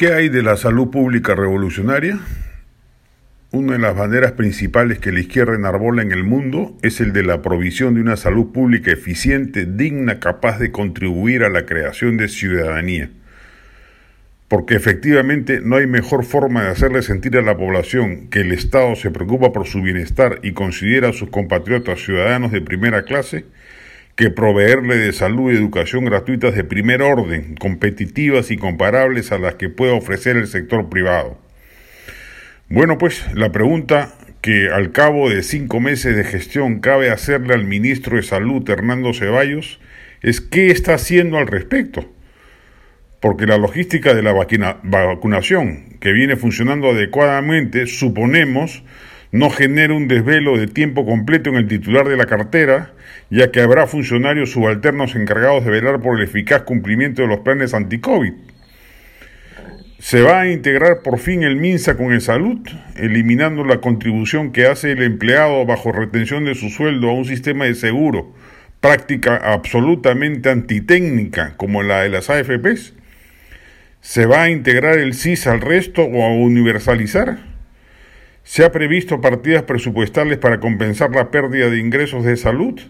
¿Qué hay de la salud pública revolucionaria? Una de las banderas principales que la izquierda enarbola en el mundo es el de la provisión de una salud pública eficiente, digna, capaz de contribuir a la creación de ciudadanía. Porque efectivamente no hay mejor forma de hacerle sentir a la población que el Estado se preocupa por su bienestar y considera a sus compatriotas ciudadanos de primera clase que proveerle de salud y educación gratuitas de primer orden, competitivas y comparables a las que pueda ofrecer el sector privado. Bueno, pues la pregunta que al cabo de cinco meses de gestión cabe hacerle al ministro de Salud, Hernando Ceballos, es qué está haciendo al respecto. Porque la logística de la vacunación, que viene funcionando adecuadamente, suponemos, no genera un desvelo de tiempo completo en el titular de la cartera, ya que habrá funcionarios subalternos encargados de velar por el eficaz cumplimiento de los planes anti-COVID. Se va a integrar por fin el MINSA con el salud, eliminando la contribución que hace el empleado bajo retención de su sueldo a un sistema de seguro, práctica absolutamente antitécnica como la de las AFPs. ¿Se va a integrar el CIS al resto o a universalizar? ¿Se ha previsto partidas presupuestales para compensar la pérdida de ingresos de salud?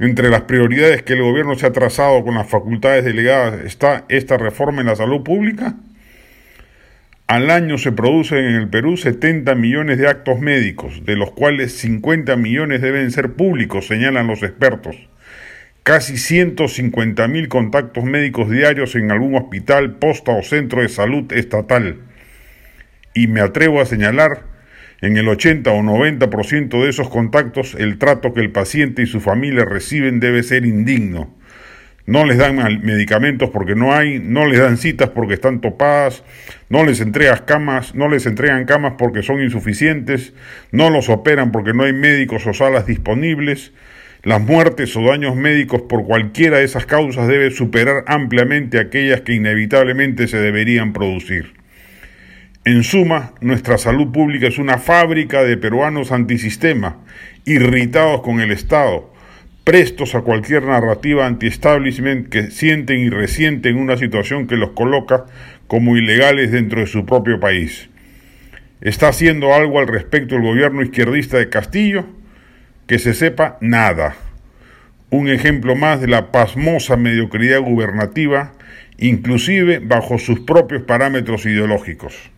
Entre las prioridades que el gobierno se ha trazado con las facultades delegadas está esta reforma en la salud pública. Al año se producen en el Perú 70 millones de actos médicos, de los cuales 50 millones deben ser públicos, señalan los expertos. Casi 150 mil contactos médicos diarios en algún hospital, posta o centro de salud estatal. Y me atrevo a señalar en el 80 o 90% de esos contactos, el trato que el paciente y su familia reciben debe ser indigno. No les dan medicamentos porque no hay, no les dan citas porque están topadas, no les entregan camas, no les entregan camas porque son insuficientes, no los operan porque no hay médicos o salas disponibles. Las muertes o daños médicos por cualquiera de esas causas deben superar ampliamente aquellas que inevitablemente se deberían producir. En suma, nuestra salud pública es una fábrica de peruanos antisistema, irritados con el Estado, prestos a cualquier narrativa anti-establishment que sienten y resienten una situación que los coloca como ilegales dentro de su propio país. ¿Está haciendo algo al respecto el gobierno izquierdista de Castillo? Que se sepa nada. Un ejemplo más de la pasmosa mediocridad gubernativa, inclusive bajo sus propios parámetros ideológicos.